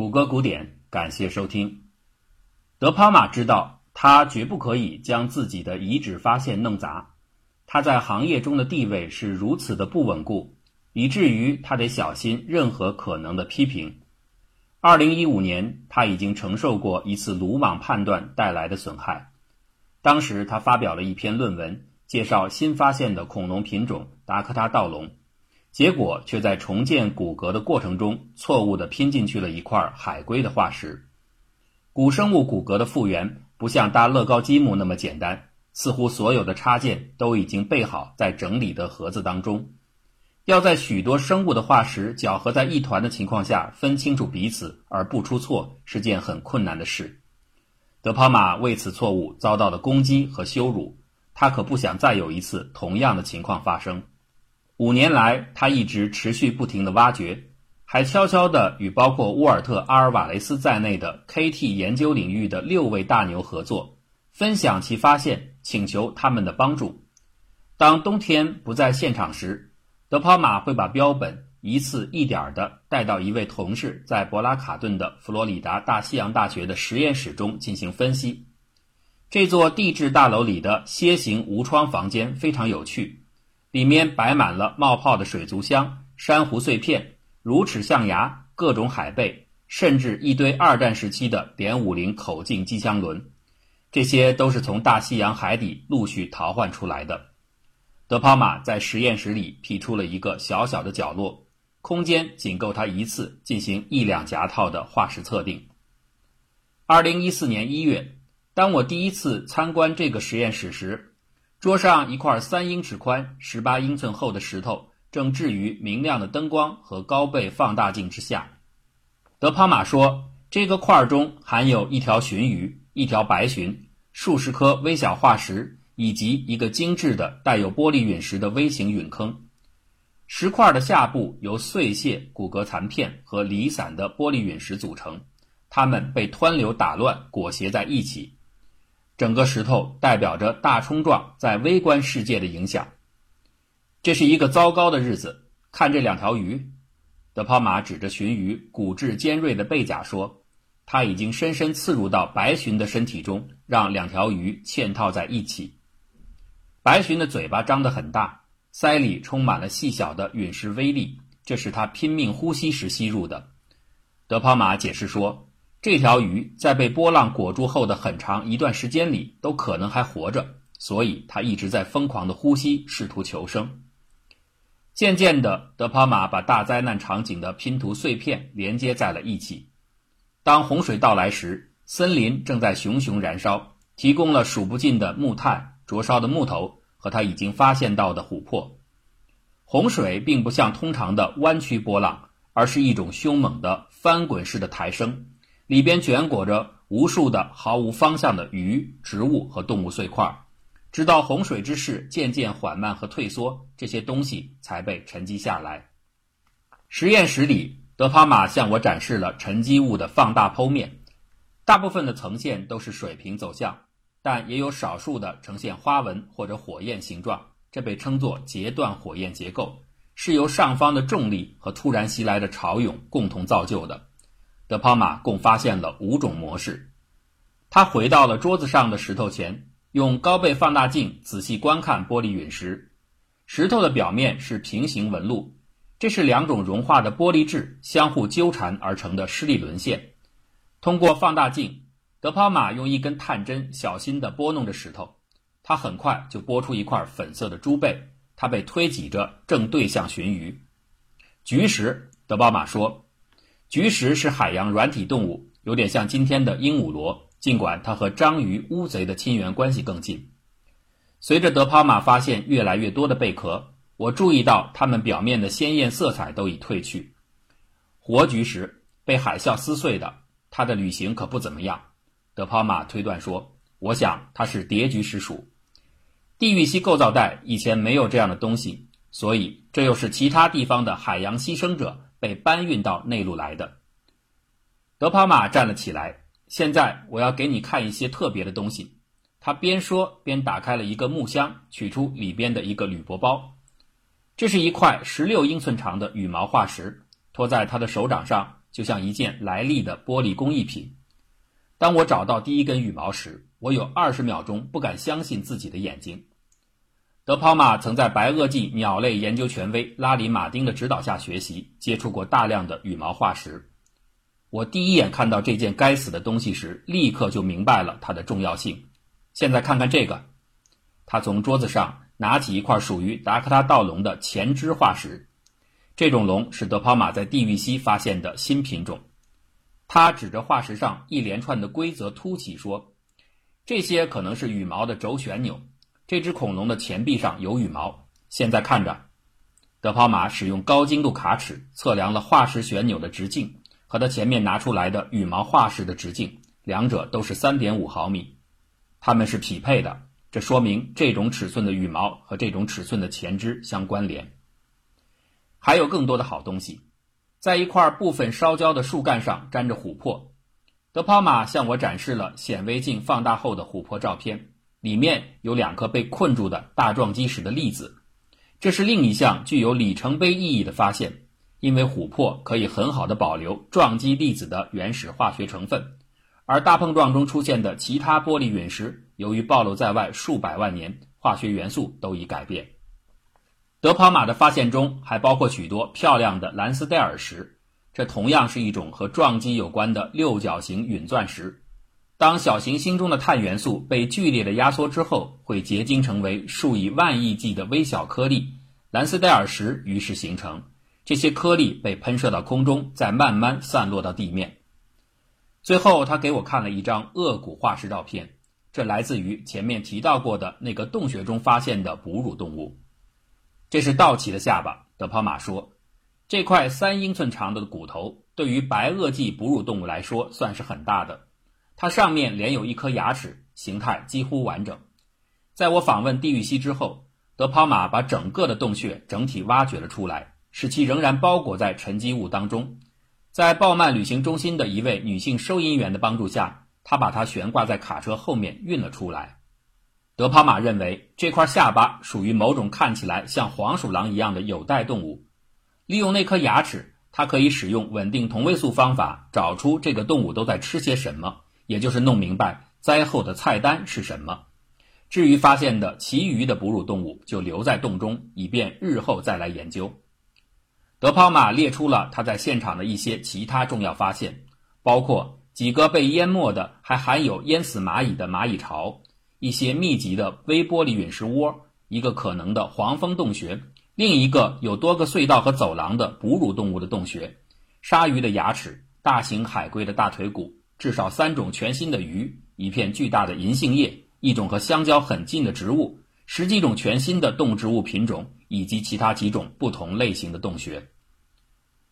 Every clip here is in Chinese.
谷歌古典，感谢收听。德帕玛知道，他绝不可以将自己的遗址发现弄砸。他在行业中的地位是如此的不稳固，以至于他得小心任何可能的批评。二零一五年，他已经承受过一次鲁莽判断带来的损害。当时，他发表了一篇论文，介绍新发现的恐龙品种达科他盗龙。结果却在重建骨骼的过程中，错误地拼进去了一块海龟的化石。古生物骨骼的复原不像搭乐高积木那么简单，似乎所有的插件都已经备好在整理的盒子当中。要在许多生物的化石搅合在一团的情况下分清楚彼此而不出错，是件很困难的事。德帕马为此错误遭到了攻击和羞辱，他可不想再有一次同样的情况发生。五年来，他一直持续不停地挖掘，还悄悄地与包括沃尔特·阿尔瓦雷斯在内的 KT 研究领域的六位大牛合作，分享其发现，请求他们的帮助。当冬天不在现场时，德帕马会把标本一次一点地带到一位同事在博拉卡顿的佛罗里达大西洋大学的实验室中进行分析。这座地质大楼里的楔形无窗房间非常有趣。里面摆满了冒泡的水族箱、珊瑚碎片、乳齿象牙、各种海贝，甚至一堆二战时期的点五零口径机枪轮，这些都是从大西洋海底陆续淘换出来的。德帕马在实验室里辟出了一个小小的角落，空间仅够他一次进行一两夹套的化石测定。二零一四年一月，当我第一次参观这个实验室时。桌上一块三英尺宽、十八英寸厚的石头正置于明亮的灯光和高倍放大镜之下。德帕马说：“这个块中含有一条鲟鱼、一条白鲟、数十颗微小化石以及一个精致的带有玻璃陨石的微型陨坑。石块的下部由碎屑、骨骼残片和离散的玻璃陨石组成，它们被湍流打乱、裹挟在一起。”整个石头代表着大冲撞在微观世界的影响。这是一个糟糕的日子。看这两条鱼，德帕马指着鲟鱼骨质尖锐的背甲说：“它已经深深刺入到白鲟的身体中，让两条鱼嵌套在一起。白鲟的嘴巴张得很大，鳃里充满了细小的陨石微粒，这是它拼命呼吸时吸入的。”德帕马解释说。这条鱼在被波浪裹住后的很长一段时间里都可能还活着，所以它一直在疯狂地呼吸，试图求生。渐渐的，德帕马把大灾难场景的拼图碎片连接在了一起。当洪水到来时，森林正在熊熊燃烧，提供了数不尽的木炭、灼烧的木头和他已经发现到的琥珀。洪水并不像通常的弯曲波浪，而是一种凶猛的翻滚式的抬升。里边卷裹着无数的毫无方向的鱼、植物和动物碎块，直到洪水之势渐渐缓慢和退缩，这些东西才被沉积下来。实验室里，德帕马向我展示了沉积物的放大剖面，大部分的层线都是水平走向，但也有少数的呈现花纹或者火焰形状，这被称作截断火焰结构，是由上方的重力和突然袭来的潮涌共同造就的。德帕马共发现了五种模式。他回到了桌子上的石头前，用高倍放大镜仔细观看玻璃陨石。石头的表面是平行纹路，这是两种融化的玻璃质相互纠缠而成的施力沦陷。通过放大镜，德帕马用一根探针小心地拨弄着石头，他很快就拨出一块粉色的猪背，它被推挤着正对向鲟鱼。菊石，德巴马说。菊石是海洋软体动物，有点像今天的鹦鹉螺，尽管它和章鱼、乌贼的亲缘关系更近。随着德帕马发现越来越多的贝壳，我注意到它们表面的鲜艳色彩都已褪去。活菊石被海啸撕碎的，它的旅行可不怎么样。德帕马推断说：“我想它是蝶菊石属。地域系构造带以前没有这样的东西，所以这又是其他地方的海洋牺牲者。”被搬运到内陆来的。德帕马站了起来。现在我要给你看一些特别的东西。他边说边打开了一个木箱，取出里边的一个铝箔包。这是一块十六英寸长的羽毛化石，托在他的手掌上，就像一件来历的玻璃工艺品。当我找到第一根羽毛时，我有二十秒钟不敢相信自己的眼睛。德抛马曾在白垩纪鸟类研究权威拉里·马丁的指导下学习，接触过大量的羽毛化石。我第一眼看到这件该死的东西时，立刻就明白了它的重要性。现在看看这个，他从桌子上拿起一块属于达科他盗龙的前肢化石。这种龙是德抛马在地域西发现的新品种。他指着化石上一连串的规则凸起说：“这些可能是羽毛的轴旋钮。这只恐龙的前臂上有羽毛。现在看着。”德抛马使用高精度卡尺测量了化石旋钮的直径和他前面拿出来的羽毛化石的直径，两者都是三点五毫米，它们是匹配的。这说明这种尺寸的羽毛和这种尺寸的前肢相关联。还有更多的好东西，在一块部分烧焦的树干上粘着琥珀。德抛马向我展示了显微镜放大后的琥珀照片，里面有两颗被困住的大撞击时的粒子。这是另一项具有里程碑意义的发现，因为琥珀可以很好的保留撞击粒子的原始化学成分，而大碰撞中出现的其他玻璃陨石，由于暴露在外数百万年，化学元素都已改变。德抛马的发现中还包括许多漂亮的蓝斯戴尔石，这同样是一种和撞击有关的六角形陨钻石。当小行星中的碳元素被剧烈的压缩之后，会结晶成为数以万亿计的微小颗粒，蓝斯戴尔石于是形成。这些颗粒被喷射到空中，再慢慢散落到地面。最后，他给我看了一张颚骨化石照片，这来自于前面提到过的那个洞穴中发现的哺乳动物。这是道奇的下巴，德帕马说：“这块三英寸长的骨头对于白垩纪哺乳动物来说算是很大的。它上面连有一颗牙齿，形态几乎完整。在我访问地狱溪之后，德抛马把整个的洞穴整体挖掘了出来，使其仍然包裹在沉积物当中。在鲍曼旅行中心的一位女性收银员的帮助下，他把它悬挂在卡车后面运了出来。”德抛马认为这块下巴属于某种看起来像黄鼠狼一样的有袋动物。利用那颗牙齿，它可以使用稳定同位素方法找出这个动物都在吃些什么，也就是弄明白灾后的菜单是什么。至于发现的其余的哺乳动物，就留在洞中，以便日后再来研究。德抛马列出了他在现场的一些其他重要发现，包括几个被淹没的还含有淹死蚂蚁的蚂蚁巢。一些密集的微玻璃陨石窝，一个可能的黄蜂洞穴，另一个有多个隧道和走廊的哺乳动物的洞穴，鲨鱼的牙齿，大型海龟的大腿骨，至少三种全新的鱼，一片巨大的银杏叶，一种和香蕉很近的植物，十几种全新的动植物品种，以及其他几种不同类型的洞穴。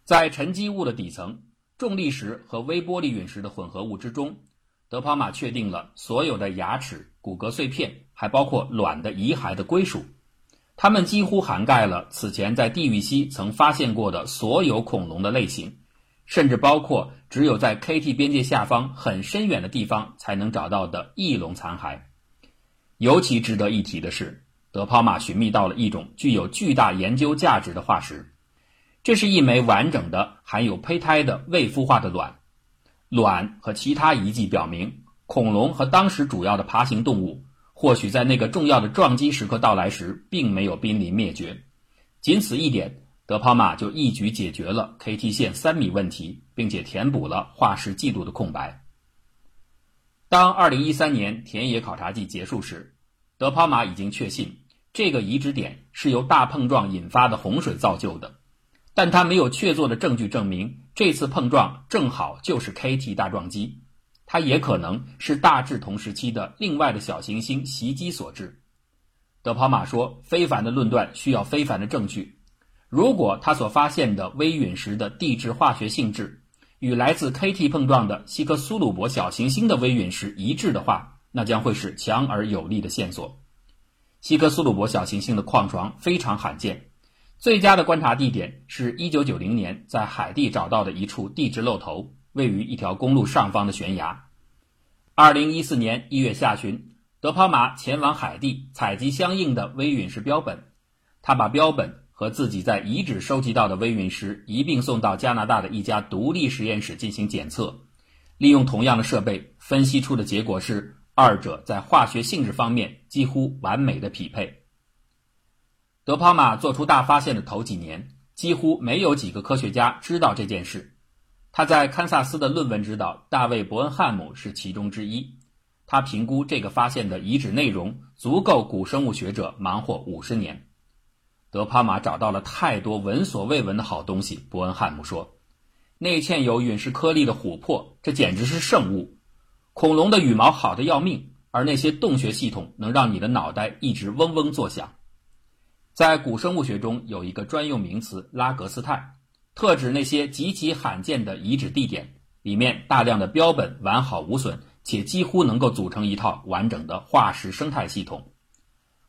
在沉积物的底层，重力石和微玻璃陨石的混合物之中。德帕马确定了所有的牙齿、骨骼碎片，还包括卵的遗骸的归属。它们几乎涵盖了此前在地狱溪曾发现过的所有恐龙的类型，甚至包括只有在 KT 边界下方很深远的地方才能找到的翼龙残骸。尤其值得一提的是，德抛马寻觅到了一种具有巨大研究价值的化石，这是一枚完整的含有胚胎的未孵化的卵。卵和其他遗迹表明，恐龙和当时主要的爬行动物或许在那个重要的撞击时刻到来时并没有濒临灭绝。仅此一点，德帕马就一举解决了 KT 线三米问题，并且填补了化石记录的空白。当2013年田野考察季结束时，德帕马已经确信这个遗址点是由大碰撞引发的洪水造就的。但他没有确凿的证据证明这次碰撞正好就是 KT 大撞击，它也可能是大致同时期的另外的小行星袭击所致。德帕马说：“非凡的论断需要非凡的证据。如果他所发现的微陨石的地质化学性质与来自 KT 碰撞的希克苏鲁伯小行星的微陨石一致的话，那将会是强而有力的线索。希克苏鲁伯小行星的矿床非常罕见。”最佳的观察地点是1990年在海地找到的一处地质漏头，位于一条公路上方的悬崖。2014年1月下旬，德帕马前往海地采集相应的微陨石标本，他把标本和自己在遗址收集到的微陨石一并送到加拿大的一家独立实验室进行检测。利用同样的设备分析出的结果是，二者在化学性质方面几乎完美的匹配。德帕马做出大发现的头几年，几乎没有几个科学家知道这件事。他在堪萨斯的论文指导大卫·伯恩汉姆是其中之一。他评估这个发现的遗址内容足够古生物学者忙活五十年。德帕玛找到了太多闻所未闻的好东西，伯恩汉姆说。内嵌有陨石颗粒的琥珀，这简直是圣物。恐龙的羽毛好的要命，而那些洞穴系统能让你的脑袋一直嗡嗡作响。在古生物学中有一个专用名词“拉格斯泰”，特指那些极其罕见的遗址地点，里面大量的标本完好无损，且几乎能够组成一套完整的化石生态系统。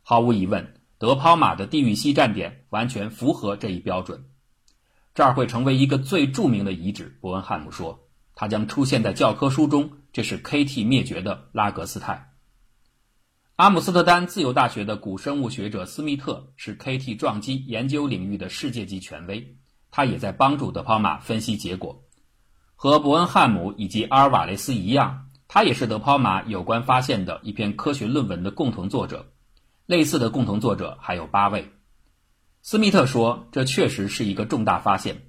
毫无疑问，德抛马的地域西站点完全符合这一标准。这儿会成为一个最著名的遗址，伯恩汉姆说，它将出现在教科书中。这是 KT 灭绝的拉格斯泰。阿姆斯特丹自由大学的古生物学者斯密特是 KT 撞击研究领域的世界级权威，他也在帮助德抛马分析结果。和伯恩汉姆以及阿尔瓦雷斯一样，他也是德抛马有关发现的一篇科学论文的共同作者。类似的共同作者还有八位。斯密特说：“这确实是一个重大发现。”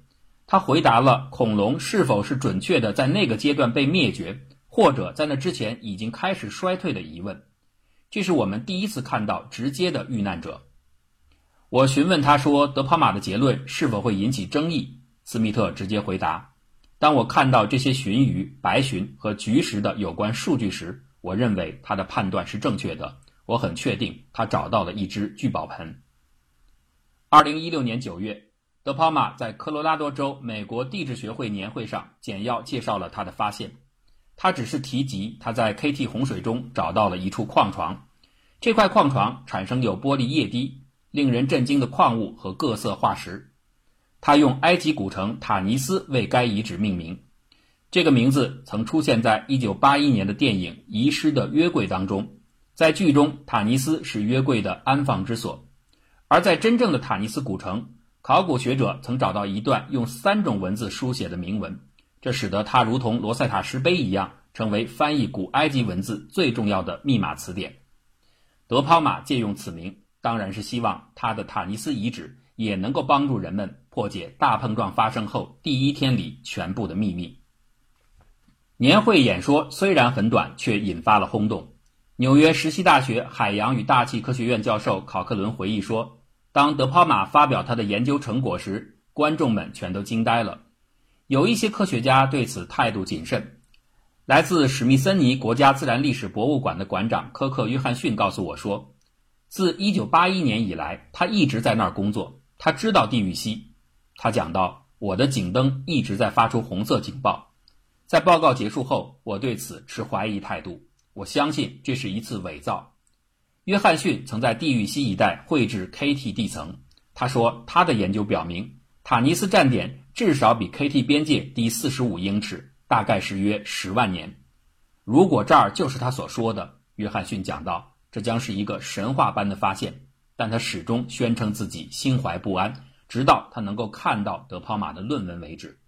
他回答了恐龙是否是准确的在那个阶段被灭绝，或者在那之前已经开始衰退的疑问。这是我们第一次看到直接的遇难者。我询问他说：“德帕马的结论是否会引起争议？”斯密特直接回答：“当我看到这些鲟鱼、白鲟和菊石的有关数据时，我认为他的判断是正确的。我很确定他找到了一只聚宝盆。”二零一六年九月，德帕马在科罗拉多州美国地质学会年会上简要介绍了他的发现。他只是提及他在 KT 洪水中找到了一处矿床，这块矿床产生有玻璃液滴、令人震惊的矿物和各色化石。他用埃及古城塔尼斯为该遗址命名，这个名字曾出现在1981年的电影《遗失的约柜》当中。在剧中，塔尼斯是约柜的安放之所。而在真正的塔尼斯古城，考古学者曾找到一段用三种文字书写的铭文，这使得它如同罗塞塔石碑一样，成为翻译古埃及文字最重要的密码词典。德抛马借用此名，当然是希望他的塔尼斯遗址也能够帮助人们破解大碰撞发生后第一天里全部的秘密。年会演说虽然很短，却引发了轰动。纽约石溪大学海洋与大气科学院教授考克伦回忆说。当德抛马发表他的研究成果时，观众们全都惊呆了。有一些科学家对此态度谨慎。来自史密森尼国家自然历史博物馆的馆长科克·约翰逊告诉我说，自1981年以来，他一直在那儿工作。他知道地域西。他讲到：“我的警灯一直在发出红色警报。在报告结束后，我对此持怀疑态度。我相信这是一次伪造。”约翰逊曾在地狱西一带绘制 KT 地层。他说，他的研究表明，塔尼斯站点至少比 KT 边界低四十五英尺，大概是约十万年。如果这儿就是他所说的，约翰逊讲到，这将是一个神话般的发现。但他始终宣称自己心怀不安，直到他能够看到德抛马的论文为止。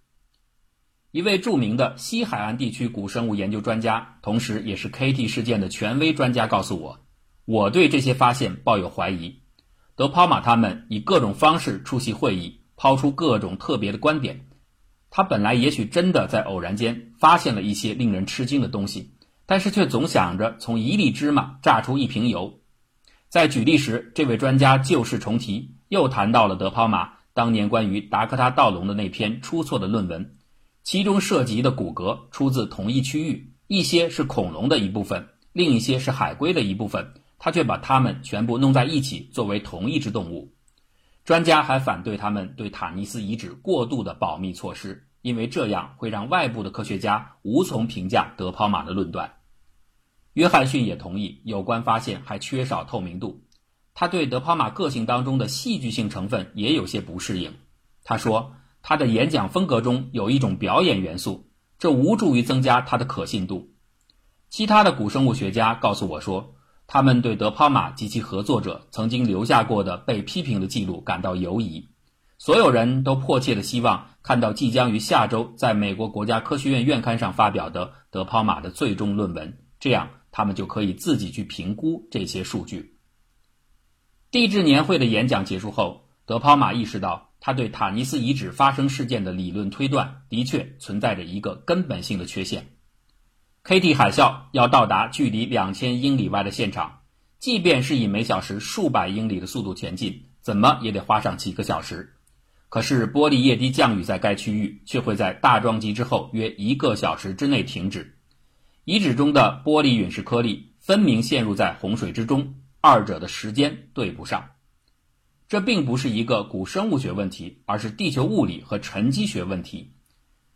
一位著名的西海岸地区古生物研究专家，同时也是 KT 事件的权威专家，告诉我。我对这些发现抱有怀疑。德抛马他们以各种方式出席会议，抛出各种特别的观点。他本来也许真的在偶然间发现了一些令人吃惊的东西，但是却总想着从一粒芝麻榨出一瓶油。在举例时，这位专家旧事重提，又谈到了德抛马当年关于达科他盗龙的那篇出错的论文，其中涉及的骨骼出自同一区域，一些是恐龙的一部分，另一些是海龟的一部分。他却把它们全部弄在一起，作为同一只动物。专家还反对他们对塔尼斯遗址过度的保密措施，因为这样会让外部的科学家无从评价德抛马的论断。约翰逊也同意，有关发现还缺少透明度。他对德抛马个性当中的戏剧性成分也有些不适应。他说，他的演讲风格中有一种表演元素，这无助于增加他的可信度。其他的古生物学家告诉我说。他们对德抛马及其合作者曾经留下过的被批评的记录感到犹疑。所有人都迫切的希望看到即将于下周在美国国家科学院院刊上发表的德抛马的最终论文，这样他们就可以自己去评估这些数据。地质年会的演讲结束后，德抛马意识到他对塔尼斯遗址发生事件的理论推断的确存在着一个根本性的缺陷。K.T. 海啸要到达距离两千英里外的现场，即便是以每小时数百英里的速度前进，怎么也得花上几个小时。可是玻璃液滴降雨在该区域却会在大撞击之后约一个小时之内停止。遗址中的玻璃陨石颗粒分明陷入在洪水之中，二者的时间对不上。这并不是一个古生物学问题，而是地球物理和沉积学问题。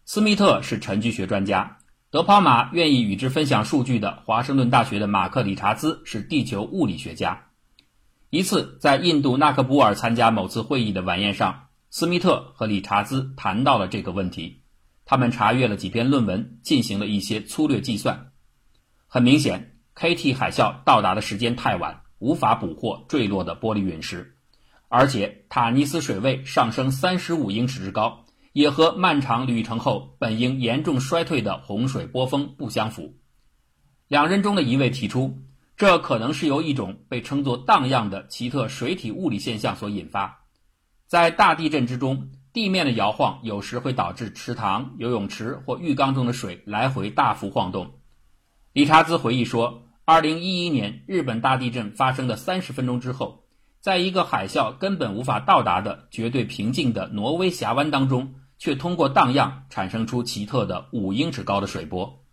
斯密特是沉积学专家。德帕马愿意与之分享数据的华盛顿大学的马克·理查兹是地球物理学家。一次在印度纳克布尔参加某次会议的晚宴上，斯密特和理查兹谈到了这个问题。他们查阅了几篇论文，进行了一些粗略计算。很明显，K.T. 海啸到达的时间太晚，无法捕获坠落的玻璃陨石，而且塔尼斯水位上升三十五英尺之高。也和漫长旅程后本应严重衰退的洪水波峰不相符。两人中的一位提出，这可能是由一种被称作荡漾的奇特水体物理现象所引发。在大地震之中，地面的摇晃有时会导致池塘、游泳池或浴缸中的水来回大幅晃动。理查兹回忆说，2011年日本大地震发生的三十分钟之后，在一个海啸根本无法到达的绝对平静的挪威峡湾当中。却通过荡漾产生出奇特的五英尺高的水波。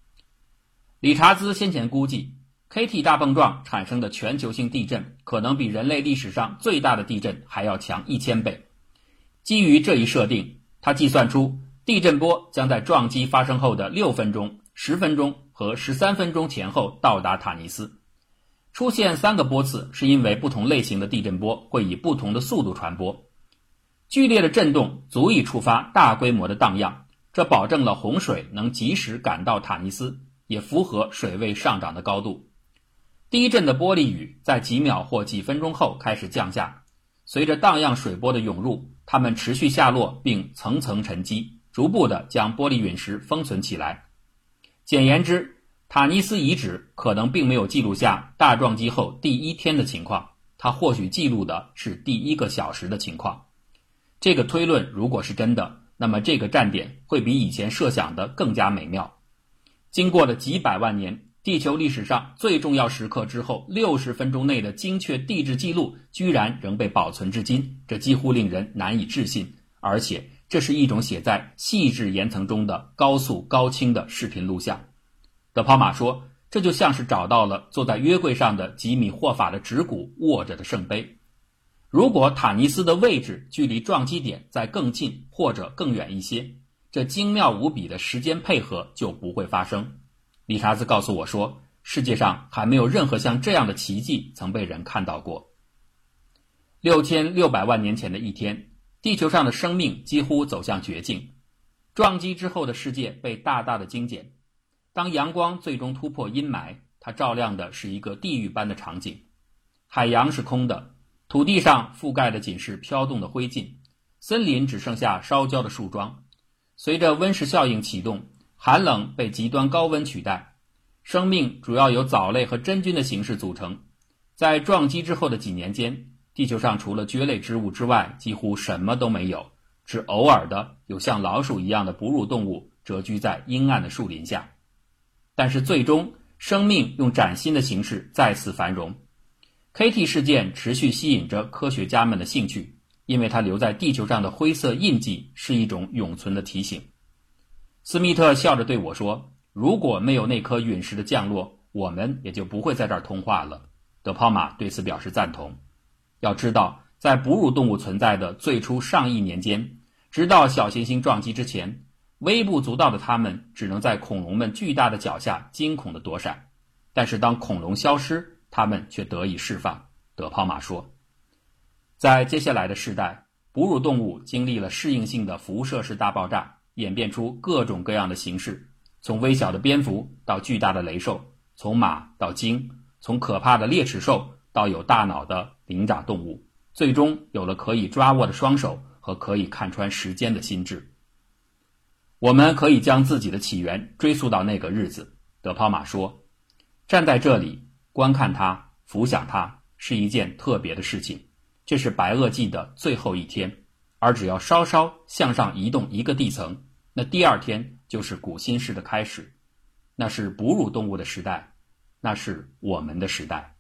理查兹先前估计，K.T. 大碰撞产生的全球性地震可能比人类历史上最大的地震还要强一千倍。基于这一设定，他计算出地震波将在撞击发生后的六分钟、十分钟和十三分钟前后到达塔尼斯。出现三个波次是因为不同类型的地震波会以不同的速度传播。剧烈的震动足以触发大规模的荡漾，这保证了洪水能及时赶到塔尼斯，也符合水位上涨的高度。第一阵的玻璃雨在几秒或几分钟后开始降下，随着荡漾水波的涌入，它们持续下落并层层沉积，逐步地将玻璃陨石封存起来。简言之，塔尼斯遗址可能并没有记录下大撞击后第一天的情况，它或许记录的是第一个小时的情况。这个推论如果是真的，那么这个站点会比以前设想的更加美妙。经过了几百万年，地球历史上最重要时刻之后六十分钟内的精确地质记录，居然仍被保存至今，这几乎令人难以置信。而且，这是一种写在细致岩层中的高速高清的视频录像。德抛马说，这就像是找到了坐在约柜上的吉米霍法的指骨握着的圣杯。如果塔尼斯的位置距离撞击点再更近或者更远一些，这精妙无比的时间配合就不会发生。理查兹告诉我说，世界上还没有任何像这样的奇迹曾被人看到过。六千六百万年前的一天，地球上的生命几乎走向绝境，撞击之后的世界被大大的精简。当阳光最终突破阴霾，它照亮的是一个地狱般的场景，海洋是空的。土地上覆盖的仅是飘动的灰烬，森林只剩下烧焦的树桩。随着温室效应启动，寒冷被极端高温取代。生命主要由藻类和真菌的形式组成。在撞击之后的几年间，地球上除了蕨类植物之外，几乎什么都没有，只偶尔的有像老鼠一样的哺乳动物蛰居在阴暗的树林下。但是最终，生命用崭新的形式再次繁荣。K.T. 事件持续吸引着科学家们的兴趣，因为它留在地球上的灰色印记是一种永存的提醒。斯密特笑着对我说：“如果没有那颗陨石的降落，我们也就不会在这儿通话了。”德泡玛对此表示赞同。要知道，在哺乳动物存在的最初上亿年间，直到小行星撞击之前，微不足道的它们只能在恐龙们巨大的脚下惊恐地躲闪。但是当恐龙消失，他们却得以释放。德泡马说，在接下来的世代，哺乳动物经历了适应性的辐射式大爆炸，演变出各种各样的形式，从微小的蝙蝠到巨大的雷兽，从马到鲸，从可怕的猎齿兽到有大脑的灵长动物，最终有了可以抓握的双手和可以看穿时间的心智。我们可以将自己的起源追溯到那个日子。德抛马说：“站在这里观看它，浮想它，是一件特别的事情。这是白垩纪的最后一天，而只要稍稍向上移动一个地层，那第二天就是古新世的开始。那是哺乳动物的时代，那是我们的时代。”